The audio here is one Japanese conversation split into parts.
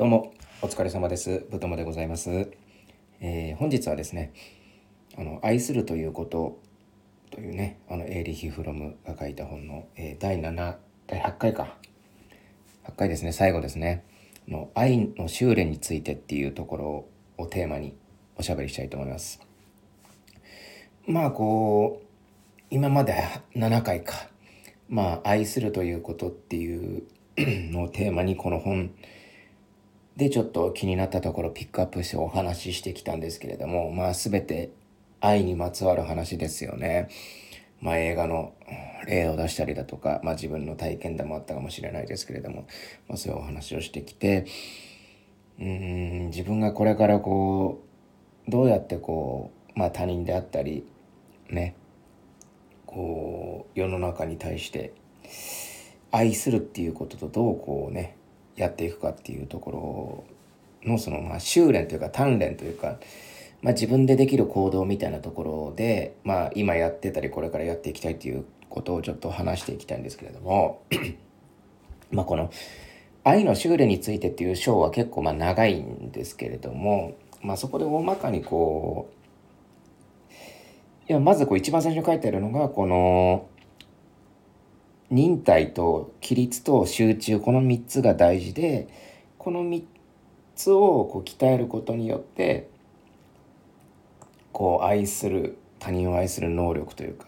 どうもお疲れ様です。ぶともでございます、えー、本日はですねあの愛するということというねあのエーリヒ・フロムが書いた本の、えー、第7第8回か。8回ですね最後ですね。の愛の修練についてっていうところをテーマにおしゃべりしたいと思います。まあこう今まで7回か。まあ愛するということっていうのをテーマにこの本でちょっと気になったところピックアップしてお話ししてきたんですけれどもまあ全て愛にまつわる話ですよね。まあ映画の例を出したりだとか、まあ自分の体験談もあったかもしれないですけれども、まあそういうお話をしてきて、うん、自分がこれからこう、どうやってこう、まあ他人であったり、ね、こう、世の中に対して愛するっていうこととどうこうね、やっていくかっていうところのそのまあ修練というか鍛錬というか、まあ、自分でできる行動みたいなところで、まあ、今やってたりこれからやっていきたいということをちょっと話していきたいんですけれども まあこの愛の修練についてっていう章は結構まあ長いんですけれども、まあ、そこで大まかにこういやまずこう一番最初に書いてあるのがこの忍耐と規律と集中この3つが大事でこの3つをこう鍛えることによってこう愛する他人を愛する能力というか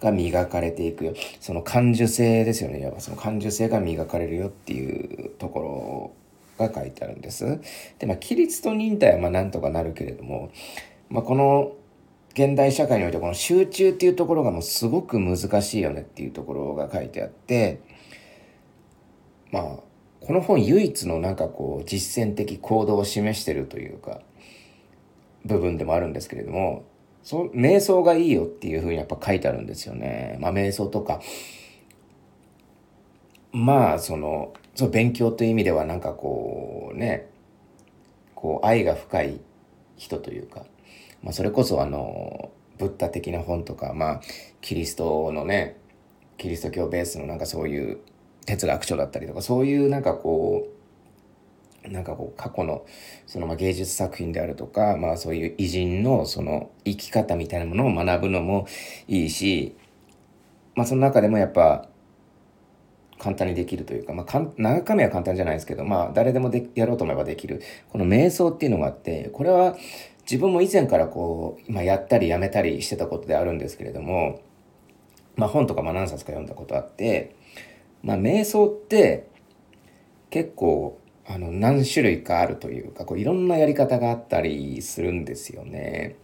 が磨かれていくその感受性ですよねいわばその感受性が磨かれるよっていうところが書いてあるんです。でまあ規律と忍耐はまあなんとかなるけれども、まあ、この現代社会においてこの集中っていうところがもうすごく難しいよねっていうところが書いてあってまあこの本唯一のなんかこう実践的行動を示してるというか部分でもあるんですけれどもそ瞑想がいいよっていうふうにやっぱ書いてあるんですよね。まあ瞑想とかまあそのその勉強という意味ではなんかこうねこう愛が深い人というかまあ、それこそあのブッダ的な本とか、まあ、キリストのねキリスト教ベースのなんかそういう哲学書だったりとかそういうなんかこうなんかこう過去のそのま芸術作品であるとか、まあ、そういう偉人のその生き方みたいなものを学ぶのもいいし、まあ、その中でもやっぱ簡単にできるというか、まあ、かん中身は簡単じゃないですけど、まあ、誰でもでやろうと思えばできるこの瞑想っていうのがあってこれは自分も以前からこう、今やったりやめたりしてたことであるんですけれども、まあ本とかも何冊か読んだことあって、まあ瞑想って結構あの何種類かあるというか、こういろんなやり方があったりするんですよね。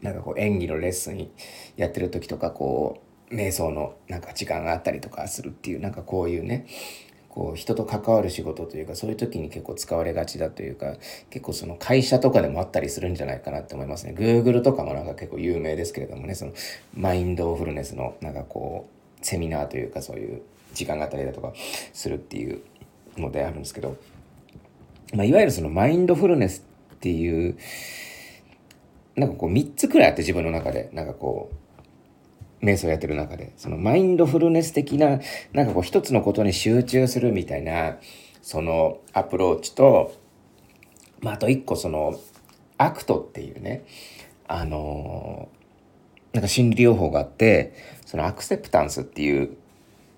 なんかこう演技のレッスンやってる時とかこう瞑想のなんか時間があったりとかするっていうなんかこういうねこう人と関わる仕事というかそういう時に結構使われがちだというか結構その会社とかでもあったりするんじゃないかなって思いますね。Google とかもなんか結構有名ですけれどもねそのマインドフルネスのなんかこうセミナーというかそういう時間があったりだとかするっていうのであるんですけど、まあ、いわゆるそのマインドフルネスっていうなんかこう3つくらいあって自分の中でなんかこう瞑想やってる中で、そのマインドフルネス的な、なんかこう一つのことに集中するみたいな、そのアプローチと、まあ、あと一個その、 ACT っていうね、あのー、なんか心理療法があって、その acceptance っていう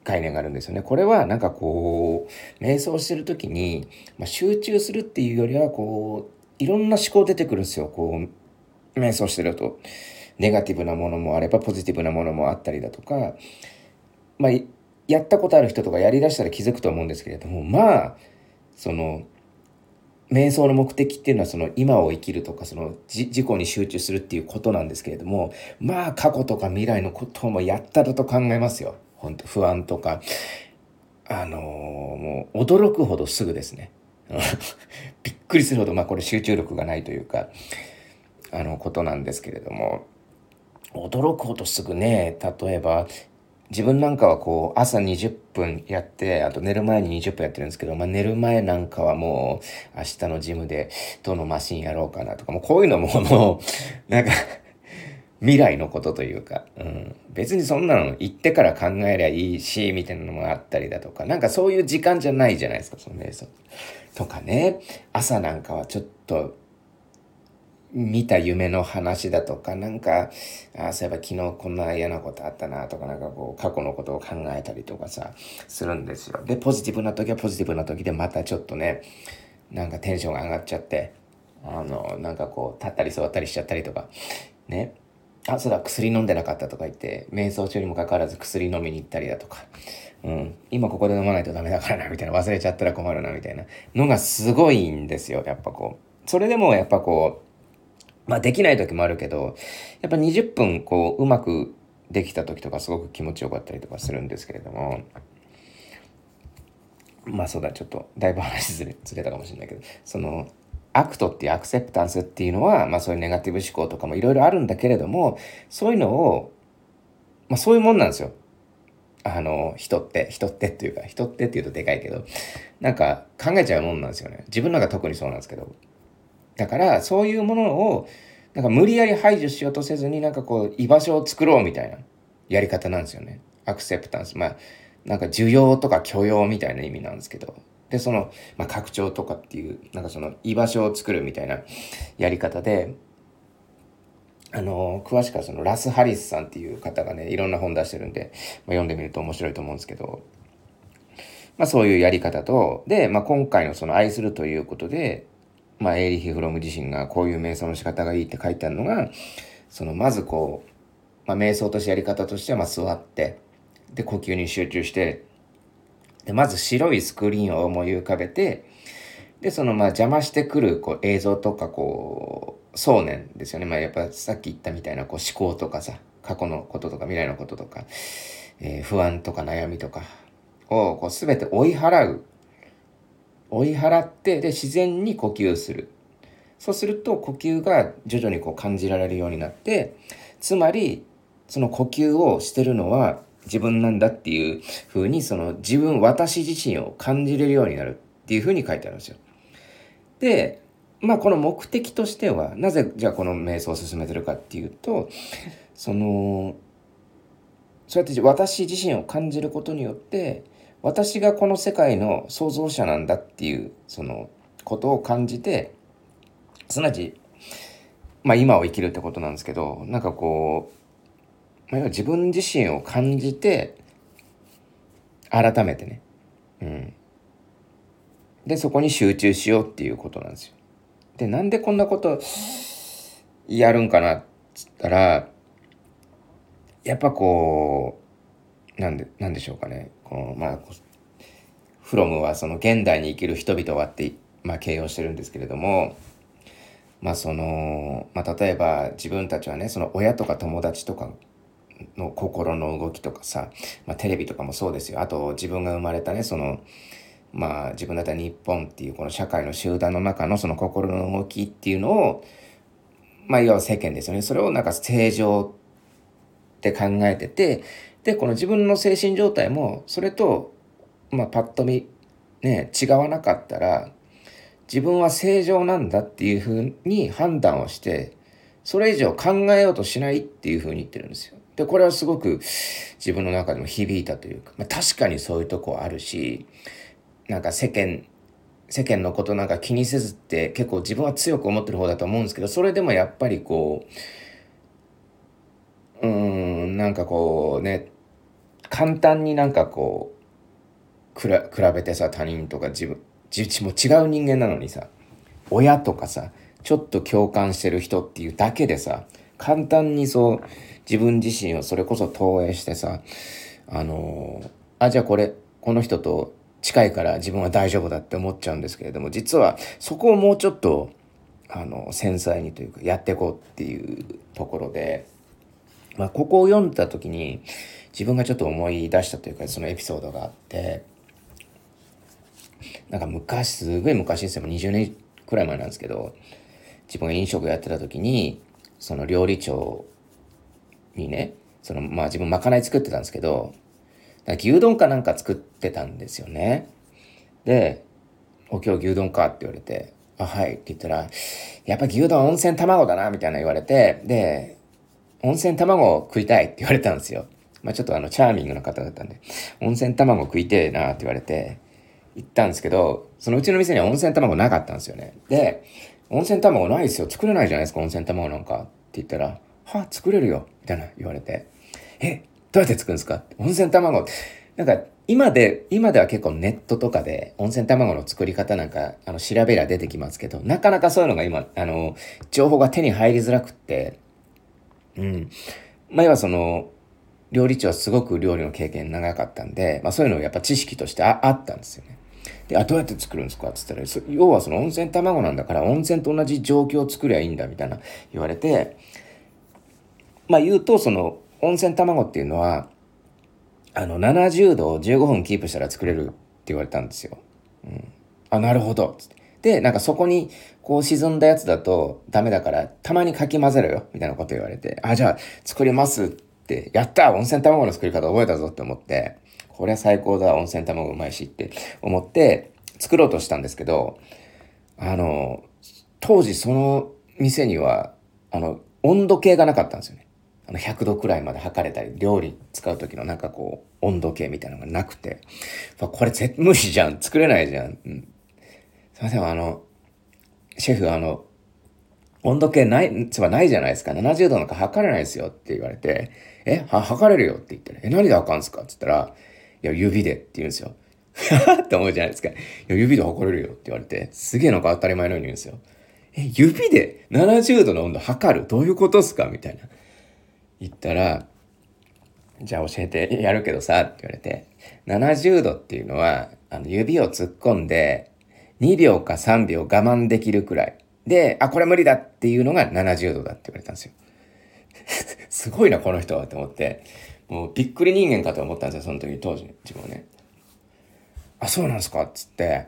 概念があるんですよね。これはなんかこう、瞑想してる時に、まあ、集中するっていうよりは、こう、いろんな思考出てくるんですよ。こう、瞑想してると。ネガティブなものもあればポジティブなものもあったりだとか、まあ、やったことある人とかやりだしたら気づくと思うんですけれどもまあその瞑想の目的っていうのはその今を生きるとかその自己に集中するっていうことなんですけれどもまあ過去とか未来のこともやったらと考えますよ。本当不安とか。あのー、もう驚くほどすぐですね。びっくりするほどまあこれ集中力がないというかあのことなんですけれども。驚くほどすぐね、例えば、自分なんかはこう、朝20分やって、あと寝る前に20分やってるんですけど、まあ寝る前なんかはもう、明日のジムでどのマシンやろうかなとか、もうこういうのももう、なんか未来のことというか、うん、別にそんなの言ってから考えりゃいいし、みたいなのもあったりだとか、なんかそういう時間じゃないじゃないですか、その瞑想。とかね、朝なんかはちょっと、見た夢の話だとか、なんか、あそういえば昨日こんな嫌なことあったなとか、なんかこう、過去のことを考えたりとかさ、するんですよ。で、ポジティブな時はポジティブな時でまたちょっとね、なんかテンションが上がっちゃって、あの、なんかこう、立ったり座ったりしちゃったりとか、ね。あ、そうだ、薬飲んでなかったとか言って、瞑想中にもかかわらず薬飲みに行ったりだとか、うん、今ここで飲まないとダメだからな、みたいな、忘れちゃったら困るな、みたいなのがすごいんですよ、やっぱこう。それでもやっぱこう、まあできない時もあるけど、やっぱ20分こう、うまくできた時とかすごく気持ちよかったりとかするんですけれども、まあそうだ、ちょっとだいぶ話ずれずれたかもしれないけど、その、 ACT っていう acceptance っていうのは、まあそういうネガティブ思考とかもいろいろあるんだけれども、そういうのを、まあそういうもんなんですよ。あの、人って、人ってっていうか、人ってっていうとでかいけど、なんか考えちゃうもんなんですよね。自分のが特にそうなんですけど。だから、そういうものを、なんか無理やり排除しようとせずに、なんかこう、居場所を作ろうみたいなやり方なんですよね。アクセプタンス。まあ、なんか需要とか許容みたいな意味なんですけど。で、その、まあ、拡張とかっていう、なんかその居場所を作るみたいなやり方で、あの、詳しくはそのラス・ハリスさんっていう方がね、いろんな本出してるんで、まあ、読んでみると面白いと思うんですけど、まあそういうやり方と、で、まあ今回のその愛するということで、まあエーリヒ・フロム自身がこういう瞑想の仕方がいいって書いてあるのが、そのまずこう、まあ瞑想としてやり方としてはま座って、で呼吸に集中して、で、まず白いスクリーンを思い浮かべて、で、そのまあ邪魔してくるこう映像とかこう、想念ですよね。まあやっぱさっき言ったみたいなこう思考とかさ、過去のこととか未来のこととか、えー、不安とか悩みとかをこう全て追い払う。追い払って、で、自然に呼吸する。そうすると呼吸が徐々にこう感じられるようになって、つまり、その呼吸をしてるのは自分なんだっていう風にその自分私自身を感じれるようになるっていう風に書いてあるんですよ。でまあこの目的としてはなぜじゃあこの瞑想を進めてるかっていうとそのそうやって私自身を感じることによって私がこの世界の創造者なんだっていうそのことを感じてすなわちまあ今を生きるってことなんですけどなんかこうまあ、自分自身を感じて、改めてね。うん。で、そこに集中しようっていうことなんですよ。で、なんでこんなことやるんかなっつったら、やっぱこう、なんで、なんでしょうかね。まあ、フロムはその現代に生きる人々はって、まあ、形容してるんですけれども、まあその、まあ例えば自分たちはね、その親とか友達とかの心の動きとかさ、まあ、テレビとかもそうですよ。あと自分が生まれたね、その、まあ自分だったら日本っていうこの社会の集団の中のその心の動きっていうのを、まあいわば世間ですよね。それをなんか正常って考えてて、で、この自分の精神状態もそれと、まあパッと見、ね、違わなかったら、自分は正常なんだっていうふうに判断をして、それ以上考えようとしないっていうふうに言ってるんですよ。で、これはすごく自分の中でも響いたというか、まあ、確かにそういうとこあるし、なんか世間、世間のことなんか気にせずって結構自分は強く思ってる方だと思うんですけど、それでもやっぱりこう、うん、なんかこうね、簡単になんかこう、比べてさ、他人とか自分、自分も違う人間なのにさ、親とかさ、ちょっと共感してる人っていうだけでさ、簡単にそう、自分自身をそれこそ投影してさ、あのあ、じゃあこれ、この人と近いから自分は大丈夫だって思っちゃうんですけれども、実はそこをもうちょっと、あの、繊細にというか、やっていこうっていうところで、まあ、ここを読んだ時に、自分がちょっと思い出したというか、そのエピソードがあって、なんか昔、すごい昔ですよ、20年くらい前なんですけど、自分が飲食やってた時に、その料理長にね、その、まあ自分まかない作ってたんですけど、牛丼かなんか作ってたんですよね。で、お、今日牛丼かって言われて、あ、はいって言ったら、やっぱ牛丼温泉卵だな、みたいな言われて、で、温泉卵食いたいって言われたんですよ。まあちょっとあの、チャーミングな方だったんで、温泉卵食いてえなって言われて、行ったんですけど、そのうちの店には温泉卵なかったんですよね。で、温泉卵ないですよ。作れないじゃないですか、温泉卵なんか。って言ったら、は作れるよ。みたいな言われて。え、どうやって作るんですか？温泉卵。なんか、今で、今では結構ネットとかで温泉卵の作り方なんか、あの、調べりゃ出てきますけど、なかなかそういうのが今、あの、情報が手に入りづらくって、うん。前はその、料理長はすごく料理の経験長かったんで、まあそういうのやっぱ知識としてああったんですよね。で、あ、どうやって作るんですか？って言ったら、要はその温泉卵なんだから温泉と同じ状況を作りゃいいんだみたいな言われて、まあ言うとその温泉卵っていうのは、あの70度を15分キープしたら作れるって言われたんですよ。うん。あ、なるほど。つって。で、なんかそこにこう沈んだやつだとダメだからたまにかき混ぜろよみたいなこと言われて、あ、じゃあ作りますって、やった温泉卵の作り方覚えたぞって思って、これは最高だ温泉卵うまいしって思って作ろうとしたんですけど、あの、当時その店には、あの、温度計がなかったんですよね。あの、100度くらいまで測れたり、料理使う時のなんかこう、温度計みたいなのがなくて、これ絶無理じゃん作れないじゃん。すいません、あの、シェフ、あの、温度計ない、つまりないじゃないですか。70度なんか測れないですよって言われて、え、は、測れるよって言って、え、何であかんですかって言ったら、いや、指でって言うんですよ。って思うじゃないですか。いや、指で測れるよって言われて、すげえなんか当たり前のように言うんですよ。え、指で70度の温度測る？どういうことっすかみたいな。言ったら、じゃあ教えてやるけどさ、って言われて、70度っていうのは、あの、指を突っ込んで、2秒か3秒我慢できるくらい。で、あ、これ無理だっていうのが70度だって言われたんですよ。すごいな、この人はって思って、もうびっくり人間かと思ったんですよ、その時、当時、自分はね。あ、そうなんですかっつって、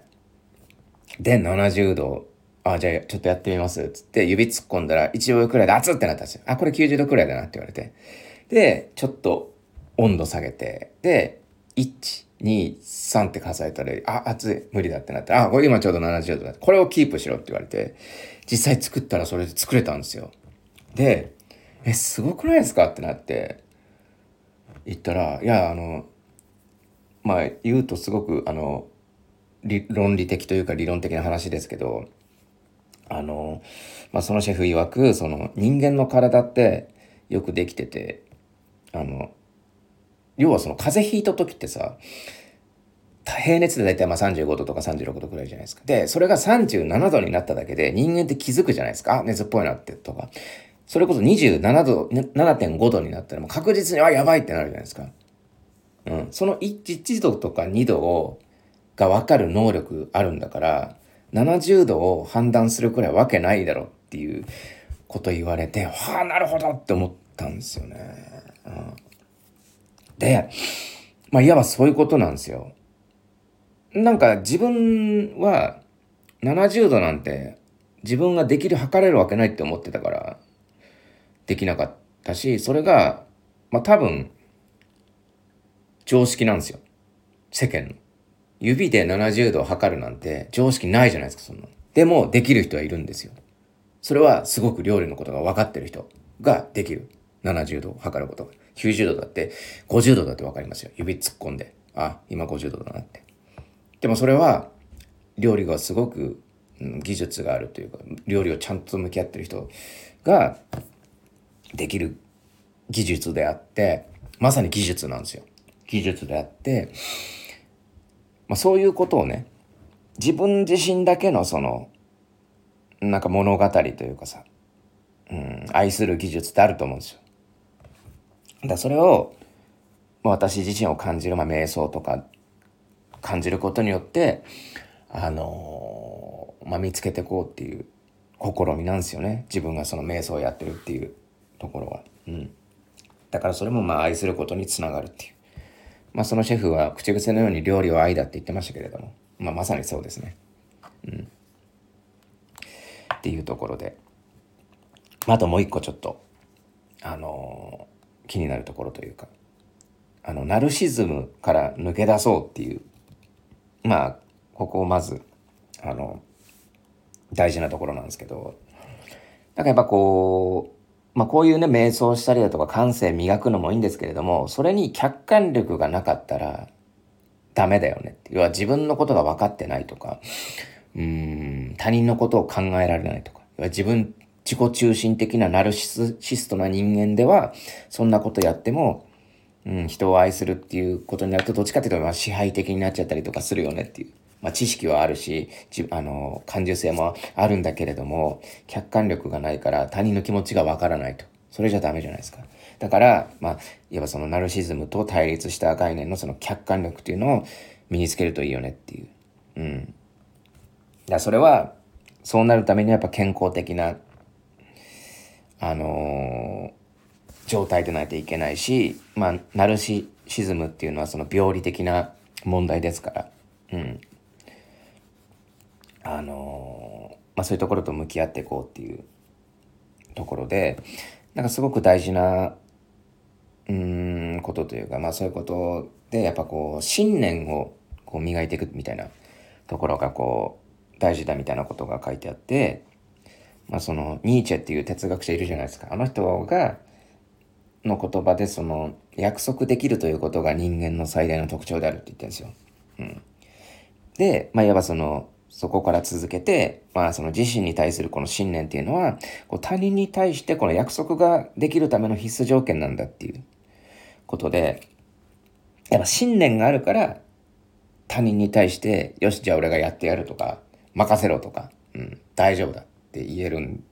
で、70度、あ、じゃあちょっとやってみますっつって指突っ込んだら1秒くらいで熱ってなったんですよ。あ、これ90度くらいだなって言われて。で、ちょっと温度下げて、で、1、2、3って数えたら、あ、熱い、無理だってなって、あ、これ今ちょうど70度だ。これをキープしろって言われて、実際作ったらそれで作れたんですよ。で、え、すごくないですかってなって、言ったら、いや、あの、まあ言うとすごくあの論理的というか理論的な話ですけどあの、まあ、そのシェフ曰くその人間の体ってよくできててあの要はその風邪ひいた時ってさ平熱で大体まあ35度とか36度くらいじゃないですか。で、それが37度になっただけで人間って気づくじゃないですか。あ、熱っぽいなってとか。それこそ27度、7.5度になったらもう確実に、あ、やばいってなるじゃないですか。うん、その 1, 1度とか2度をが分かる能力あるんだから70度を判断するくらいわけないだろっていうこと言われてはあなるほどって思ったんですよね。うん、でまあいわばそういうことなんですよ。なんか自分は70度なんて自分ができる測れるわけないって思ってたからできなかったしそれがまあ多分常識なんですよ。世間の。指で70度測るなんて常識ないじゃないですか、そんなでも、できる人はいるんですよ。それはすごく料理のことが分かってる人ができる。70度を測ることが。90度だって、50度だって分かりますよ。指突っ込んで。あ、今50度だなって。でもそれは、料理がすごく、うん、技術があるというか、料理をちゃんと向き合ってる人ができる技術であって、まさに技術なんですよ。技術であって、まあ、そういうことをね自分自身だけのそのなんか物語というかさ、うん、愛する技術ってあると思うんですよ。だそれを、私自身を感じる、まあ、瞑想とか感じることによってあのー、まあ、見つけていこうっていう試みなんですよね自分がその瞑想をやってるっていうところは。うん、だからそれもまあ愛することにつながるっていう。まあそのシェフは口癖のように料理は愛だって言ってましたけれども、まあまさにそうですね。うん。っていうところで。あともう一個ちょっと、あのー、気になるところというか、あの、ナルシズムから抜け出そうっていう、まあ、ここをまず、あの、大事なところなんですけど、なんかやっぱこうまあこういうね、瞑想したりだとか感性磨くのもいいんですけれども、それに客観力がなかったらダメだよね要は自分のことが分かってないとか、うん、他人のことを考えられないとか、要は自分、自己中心的なナルシストな人間では、そんなことやっても、うん、人を愛するっていうことになると、どっちかっていうと、まあ、支配的になっちゃったりとかするよねっていう。まあ、知識はあるし、じあの、感受性もあるんだけれども、客観力がないから他人の気持ちがわからないと。それじゃダメじゃないですか。だから、まあ、いわばそのナルシズムと対立した概念のその客観力っていうのを身につけるといいよねっていう。うん。だそれは、そうなるためにはやっぱ健康的な、あのー、状態でないといけないし、まあ、ナルシシズムっていうのはその病理的な問題ですから、うん。あのー、まあそういうところと向き合っていこうっていうところで、なんかすごく大事な、うん、ことというか、まあそういうことで、やっぱこう、信念をこう磨いていくみたいなところがこう、大事だみたいなことが書いてあって、まあその、ニーチェっていう哲学者いるじゃないですか。あの人が、の言葉でその、約束できるということが人間の最大の特徴であるって言ってるんですよ。うん。で、まあいわばその、そこから続けて、まあその自身に対するこの信念っていうのは、こう他人に対してこの約束ができるための必須条件なんだっていうことで、やっぱ信念があるから他人に対して、よし、じゃあ俺がやってやるとか、任せろとか、うん、大丈夫だって言えるん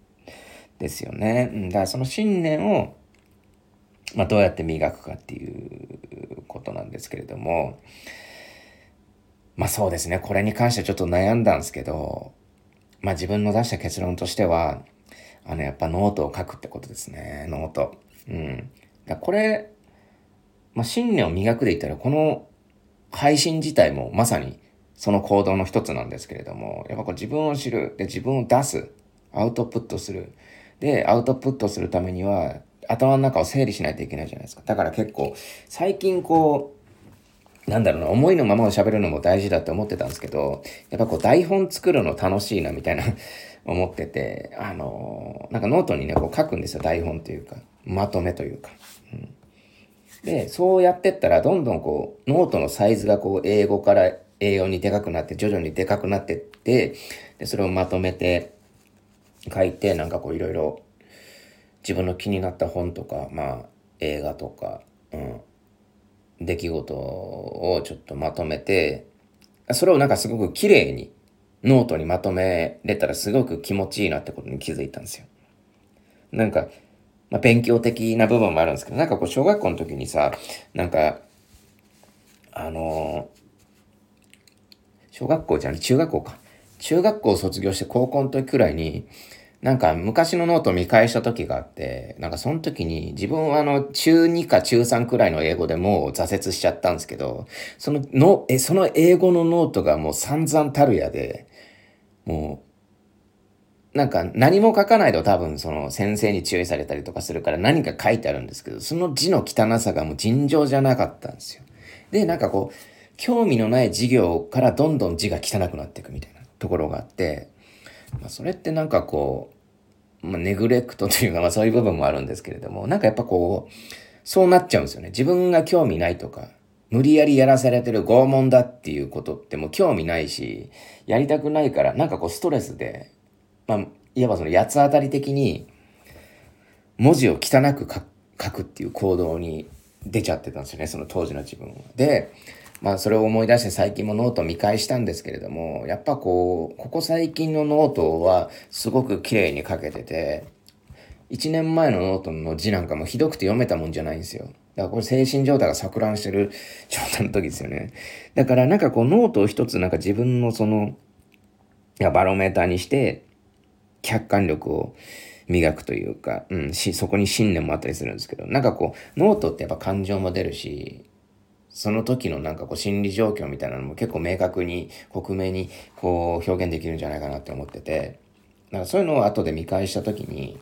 ですよね。うん、だからその信念を、まあどうやって磨くかっていうことなんですけれども、まあそうですね。これに関してはちょっと悩んだんですけど、まあ自分の出した結論としては、あの、やっぱノートを書くってことですね。ノート。うん。だこれ、まあ信念を磨くで言ったら、この配信自体もまさにその行動の一つなんですけれども、やっぱこう自分を知る。で、自分を出す。アウトプットする。で、アウトプットするためには、頭の中を整理しないといけないじゃないですか。だから結構、最近こう、なんだろうな、思いのままを喋るのも大事だって思ってたんですけど、やっぱこう台本作るの楽しいなみたいな 思ってて、あのー、なんかノートにね、こう書くんですよ、台本というか、まとめというか。で、そうやってったら、どんどんこう、ノートのサイズがこう、英語から英語にでかくなって、徐々にでかくなってって、で、それをまとめて書いて、なんかこう、いろいろ自分の気になった本とか、まあ、映画とか、うん、出来事をちょっとまとめて、それをなんかすごく綺麗にノートにまとめれたらすごく気持ちいいなってことに気づいたんですよ。なんか、まあ、勉強的な部分もあるんですけど、なんかこう小学校の時にさ、なんか、あのー、小学校じゃない、中学校か。中学校を卒業して高校の時くらいに、なんか昔のノート見返した時があって、なんかその時に自分はあの中2か中3くらいの英語でもう挫折しちゃったんですけど、そのの、え、その英語のノートがもう散々たるやで、もう、なんか何も書かないと多分その先生に注意されたりとかするから何か書いてあるんですけど、その字の汚さがもう尋常じゃなかったんですよ。で、なんかこう、興味のない授業からどんどん字が汚くなっていくみたいなところがあって、まあ、それってなんかこう、まあ、ネグレクトというか、まあそういう部分もあるんですけれども、なんかやっぱこう、そうなっちゃうんですよね。自分が興味ないとか、無理やりやらされてる拷問だっていうことってもう興味ないし、やりたくないから、なんかこうストレスで、まあ、いわばその八つ当たり的に、文字を汚く書くっていう行動に出ちゃってたんですよね、その当時の自分は。で、まあそれを思い出して最近もノート見返したんですけれども、やっぱこう、ここ最近のノートはすごく綺麗に書けてて、1年前のノートの字なんかもひどくて読めたもんじゃないんですよ。だからこれ精神状態が錯乱してる状態の時ですよね。だからなんかこうノートを一つなんか自分のその、バロメーターにして、客観力を磨くというか、うん、し、そこに信念もあったりするんですけど、なんかこう、ノートってやっぱ感情も出るし、その時のなんかこう心理状況みたいなのも結構明確に、克明にこう表現できるんじゃないかなって思ってて、なんかそういうのを後で見返した時に、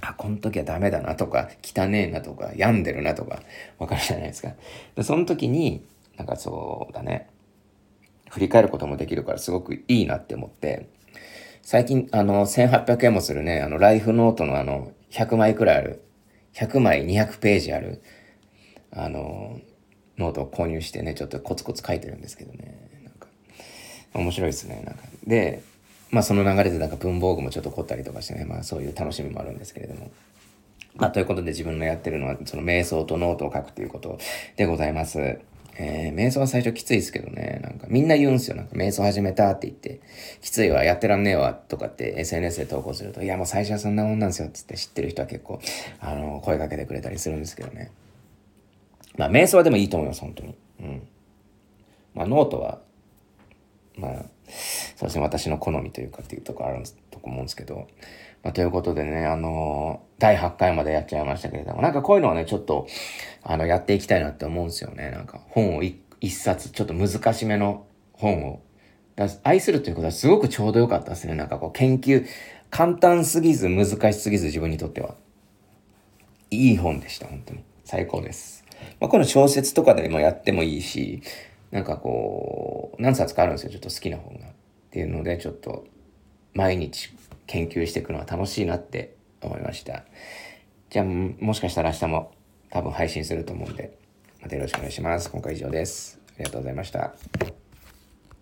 あ、この時はダメだなとか、汚ねえなとか、病んでるなとか、わかるじゃないですか。でその時に、なんかそうだね、振り返ることもできるからすごくいいなって思って、最近、あの、1800円もするね、あの、ライフノートのあの、100枚くらいある、100枚200ページある、あの、ノートを購入してね、ちょっとコツコツ書いてるんですけどね。なんか、面白いですね。なんか。で、まあその流れでなんか文房具もちょっと凝ったりとかしてね、まあそういう楽しみもあるんですけれども。まあということで自分のやってるのは、その瞑想とノートを書くということでございます。えー、瞑想は最初きついですけどね、なんかみんな言うんすよ。なんか瞑想始めたって言って、きついわ、やってらんねえわ、とかって SNS で投稿すると、いやもう最初はそんなもんなんですよ、つって知ってる人は結構、あの、声かけてくれたりするんですけどね。まあ、瞑想はでもいいと思います、本当に。うん。まあ、ノートは、まあ、そうですね、私の好みというかっていうとこあると思うんですけど、まあ、ということでね、あのー、第8回までやっちゃいましたけれども、なんかこういうのはね、ちょっと、あの、やっていきたいなって思うんですよね。なんか、本を一冊、ちょっと難しめの本を。愛するということはすごくちょうどよかったですね。なんかこう、研究、簡単すぎず難しすぎず自分にとっては。いい本でした、本当に。最高です。まあ、この小説とかでもやってもいいし、なんかこう、何冊かあるんですよ、ちょっと好きな本が。っていうので、ちょっと、毎日研究していくのは楽しいなって思いました。じゃあ、もしかしたら明日も多分配信すると思うんで、またよろしくお願いします。今回以上です。ありがとうございました。